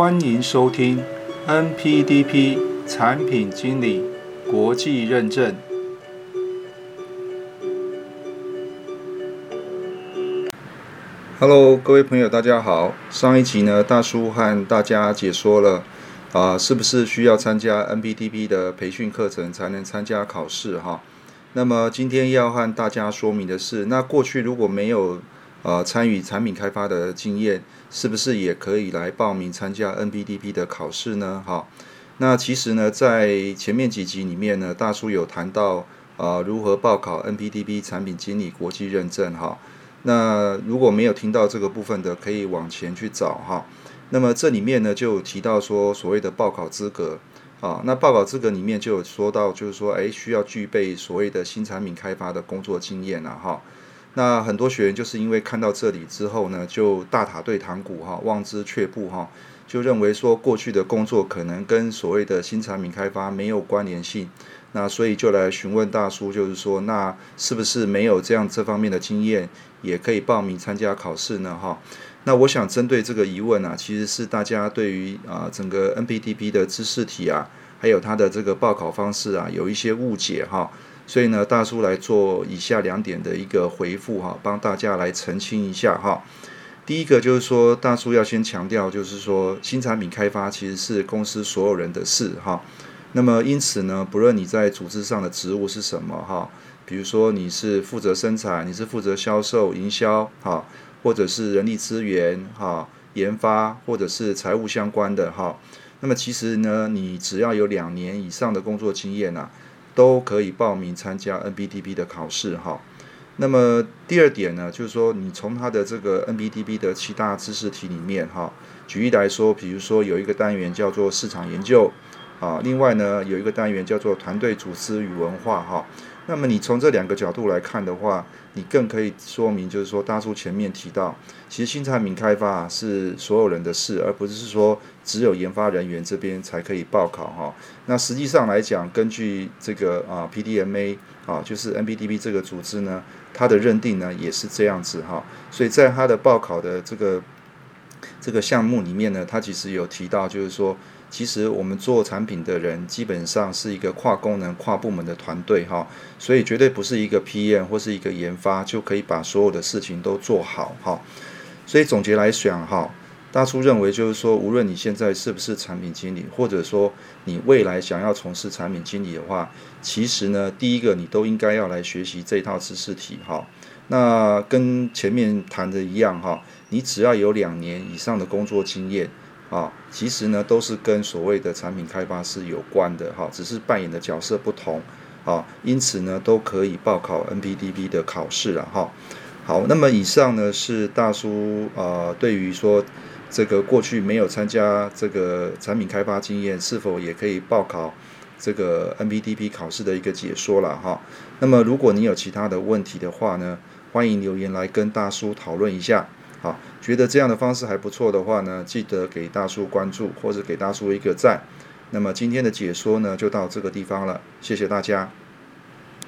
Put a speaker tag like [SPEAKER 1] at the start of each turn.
[SPEAKER 1] 欢迎收听 NPDP 产品经理国际认证。Hello，各位朋友，大家好。上一集呢，大叔和大家解说了啊，是不是需要参加 NPDP 的培训课程才能参加考试哈？那么今天要和大家说明的是，那过去如果没有呃参与产品开发的经验，是不是也可以来报名参加 NPDP 的考试呢？哈，那其实呢，在前面几集里面呢，大叔有谈到啊，如何报考 NPDP 产品经理国际认证哈。那如果没有听到这个部分的，可以往前去找哈。那么这里面呢，就提到说所谓的报考资格啊。那报考资格里面就有说到，就是说，哎，需要具备所谓的新产品开发的工作经验啊哈。那很多学员就是因为看到这里之后呢，就大塔对堂鼓哈，望之却步哈，就认为说过去的工作可能跟所谓的新产品开发没有关联性。那所以就来询问大叔，就是说，那是不是没有这样这方面的经验，也可以报名参加考试呢？哈，那我想针对这个疑问啊，其实是大家对于啊整个 NPDP 的知识体啊，还有它的这个报考方式啊，有一些误解哈。所以呢，大叔来做以下两点的一个回复哈，帮大家来澄清一下哈。第一个就是说，大叔要先强调，就是说新产品开发其实是公司所有人的事哈。那么因此呢，不论你在组织上的职务是什么哈，比如说你是负责生产，你是负责销售、营销哈，或者是人力资源哈、研发或者是财务相关的哈，那么其实呢，你只要有两年以上的工作经验呐，都可以报名参加 NBTP 的考试哈。那么第二点呢，就是说你从它的这个 NBTP 的七大知识题里面哈，举例来说，比如说有一个单元叫做市场研究。啊，另外呢，有一个单元叫做团队组织与文化哈。那么你从这两个角度来看的话，你更可以说明，就是说大叔前面提到，其实新产品开发是所有人的事，而不是说只有研发人员这边才可以报考哈。那实际上来讲，根据这个啊 PDMA 啊，就是 NPDP 这个组织呢，它的认定呢也是这样子哈。所以在它的报考的这个这个项目里面呢，它其实有提到，就是说。其实我们做产品的人基本上是一个跨功能、跨部门的团队哈，所以绝对不是一个 PM 或是一个研发就可以把所有的事情都做好哈。所以总结来讲哈，大叔认为就是说，无论你现在是不是产品经理，或者说你未来想要从事产品经理的话，其实呢，第一个你都应该要来学习这套知识体哈。那跟前面谈的一样哈，你只要有两年以上的工作经验。啊，其实呢都是跟所谓的产品开发是有关的哈，只是扮演的角色不同啊，因此呢都可以报考 NPDP 的考试了哈。好，那么以上呢是大叔啊对于说这个过去没有参加这个产品开发经验，是否也可以报考这个 NPDP 考试的一个解说了哈。那么如果你有其他的问题的话呢，欢迎留言来跟大叔讨论一下。好，觉得这样的方式还不错的话呢，记得给大叔关注或者给大叔一个赞。那么今天的解说呢，就到这个地方了，谢谢大家。